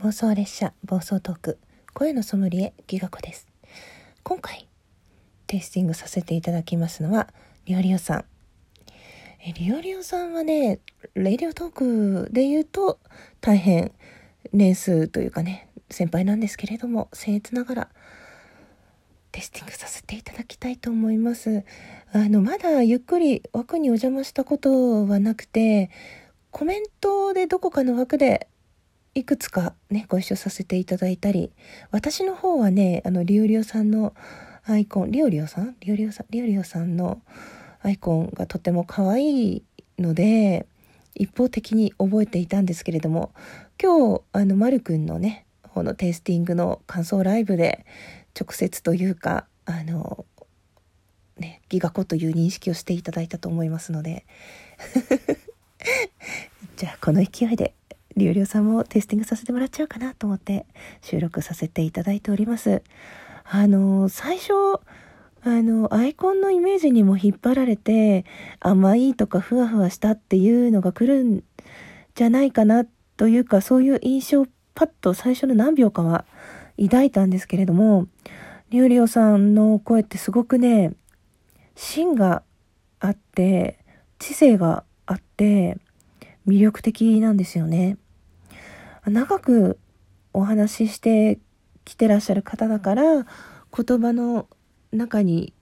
妄想列車暴走トーク。声のソムリエギガ子です。今回テイスティングさせていただきますのはリオリオさん。えリオリオさんはねレディオトークで言うと大変年数というかね先輩なんですけれども僭越ながらテスティングさせていただきたいと思います。あのまだゆっくり枠にお邪魔したことはなくてコメントでどこかの枠でいくつかね、ご一緒させていただいたり、私の方はね、あの、リオリオさんのアイコン、リオリオさん？リオリオさん？リオリオさんのアイコンがとても可愛いので、一方的に覚えていたんですけれども、今日、あの、まるくんのね、このテイスティングの感想ライブで、直接というか、あの、ね、ギガ子という認識をしていただいたと思いますので、じゃあ、この勢いで。リオリオさんもテイスティングさせてもらっちゃうかなと思って収録させていただいております。あの、最初、あの、アイコンのイメージにも引っ張られて、甘いとかふわふわしたっていうのが来るんじゃないかなというか、そういう印象パッと最初の何秒かは抱いたんですけれども、リオリオさんの声ってすごくね、芯があって、知性があって、魅力的なんですよね。長くお話ししてきてらっしゃる方だから言葉の中に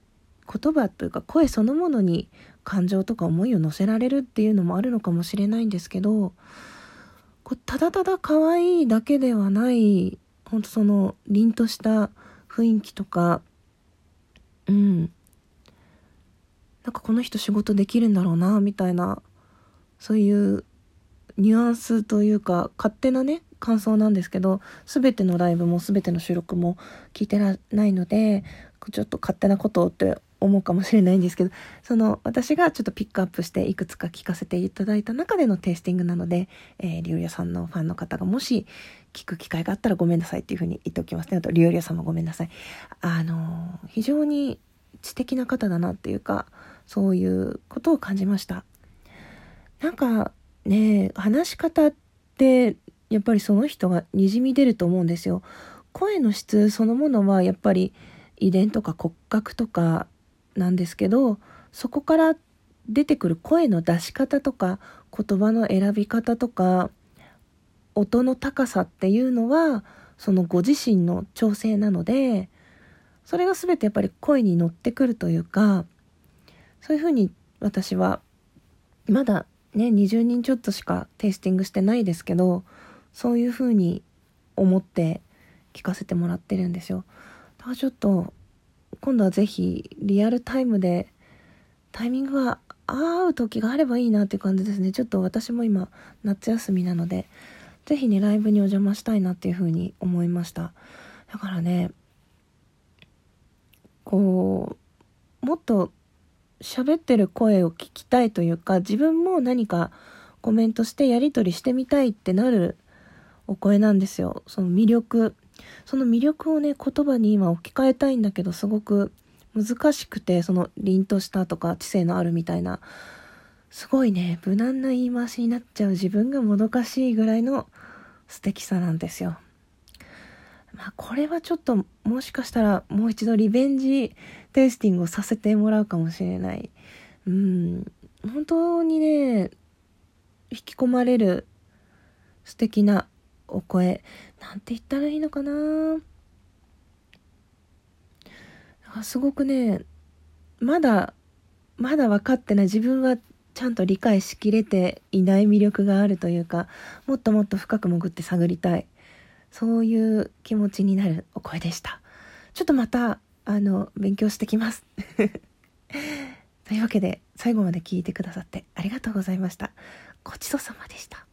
言葉というか声そのものに感情とか思いを乗せられるっていうのもあるのかもしれないんですけどただただ可愛いだけではないほんとその凛とした雰囲気とかうん。なんかこの人仕事できるんだろうなみたいなそういうニュアンスというか勝手なね感想なんですけど全てのライブも全ての収録も聞いてらないのでちょっと勝手なことって思うかもしれないんですけどその私がちょっとピックアップしていくつか聞かせていただいた中でのテイスティングなので、えー、リオリアさんのファンの方がもし聞く機会があったらごめんなさいっていうふうに言っておきますね。あとリオリアさんもごめんなさい。あの、非常に知的な方だなっていうかそういうことを感じました。なんかね話し方ってやっぱりその人がにじみ出ると思うんですよ。声の質そのものはやっぱり遺伝とか骨格とかなんですけどそこから出てくる声の出し方とか言葉の選び方とか音の高さっていうのはそのご自身の調整なのでそれが全てやっぱり声に乗ってくるというかそういうふうに私はまだね、20人ちょっとしかテイスティングしてないですけど、そういう風に思って聞かせてもらってるんですよ。だからちょっと、今度はぜひリアルタイムでタイミングが合う時があればいいなっていう感じですね。ちょっと私も今夏休みなので、ぜひね、ライブにお邪魔したいなっていう風に思いました。だからね、こう、もっと喋ってる声を聞きたいというか自分も何かコメントしてやり取りしてみたいってなるお声なんですよ。その魅力。その魅力をね言葉に今置き換えたいんだけどすごく難しくてその凛としたとか知性のあるみたいな。すごいね無難な言い回しになっちゃう自分がもどかしいぐらいの素敵さなんですよ、これはちょっともしかしたらもう一度リベンジテイスティングをさせてもらうかもしれない。うん、本当にね、引き込まれる素敵なお声。なんて言ったらいいのかなすごくね、まだ、まだ分かってない自分はちゃんと理解しきれていない魅力があるというか、もっともっと深く潜って探りたい。そういう気持ちになるお声でした。ちょっとまた、あの、勉強してきます。というわけで、最後まで聞いてくださってありがとうございました。ごちそうさまでした。